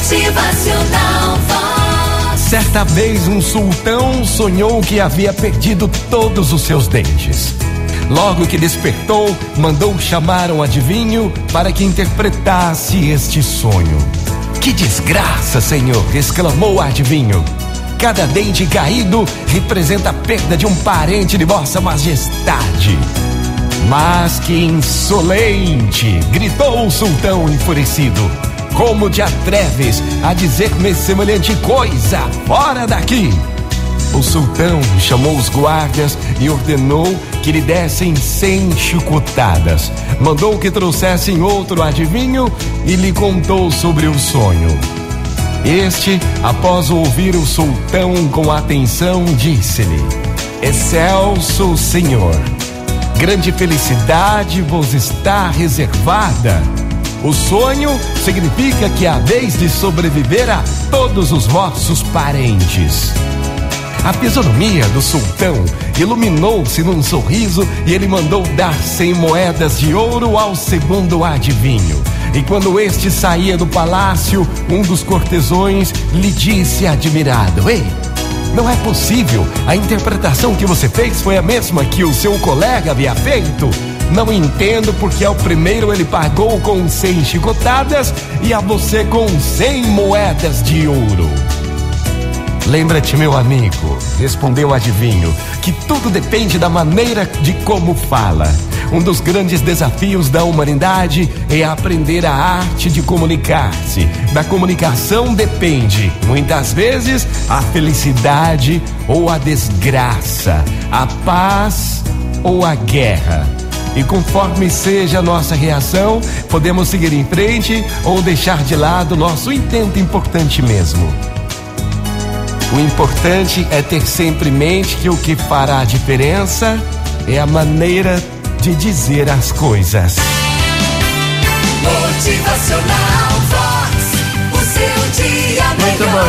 Motivacional Vox. Certa vez um sultão sonhou que havia perdido todos os seus dentes. Logo que despertou, mandou chamar um adivinho para que interpretasse este sonho. Que desgraça, senhor! exclamou o adivinho. Cada dente caído representa a perda de um parente de Vossa Majestade. Mas que insolente! gritou o sultão enfurecido. Como te atreves a dizer-me semelhante coisa? Fora daqui! O sultão chamou os guardas e ordenou que lhe dessem cem chicotadas. Mandou que trouxessem outro adivinho e lhe contou sobre o sonho. Este, após ouvir o sultão com atenção, disse-lhe: Excelso Senhor, grande felicidade vos está reservada. O sonho significa que há vez de sobreviver a todos os vossos parentes. A fisionomia do sultão iluminou-se num sorriso e ele mandou dar cem moedas de ouro ao segundo adivinho. E quando este saía do palácio, um dos cortesões lhe disse admirado: Ei, não é possível, a interpretação que você fez foi a mesma que o seu colega havia feito. Não entendo porque ao primeiro ele pagou com cem chicotadas e a você com cem moedas de ouro. Lembra-te, meu amigo, respondeu o adivinho, que tudo depende da maneira de como fala. Um dos grandes desafios da humanidade é aprender a arte de comunicar-se. Da comunicação depende, muitas vezes, a felicidade ou a desgraça, a paz ou a guerra. E conforme seja a nossa reação, podemos seguir em frente ou deixar de lado nosso intento importante mesmo. O importante é ter sempre em mente que o que fará a diferença é a maneira de dizer as coisas. Motivacional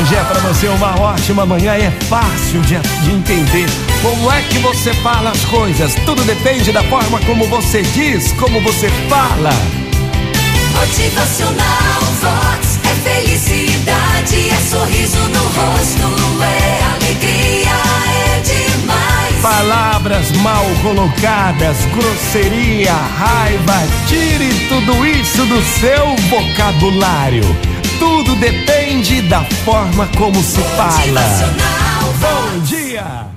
Dia para você, uma ótima manhã. É fácil de, de entender como é que você fala as coisas. Tudo depende da forma como você diz, como você fala. Motivacional Vox. É felicidade, é sorriso no rosto, é alegria, é demais. Palavras mal colocadas, grosseria, raiva, tire tudo isso do seu vocabulário. Tudo depende da forma como se fala. Bom dia!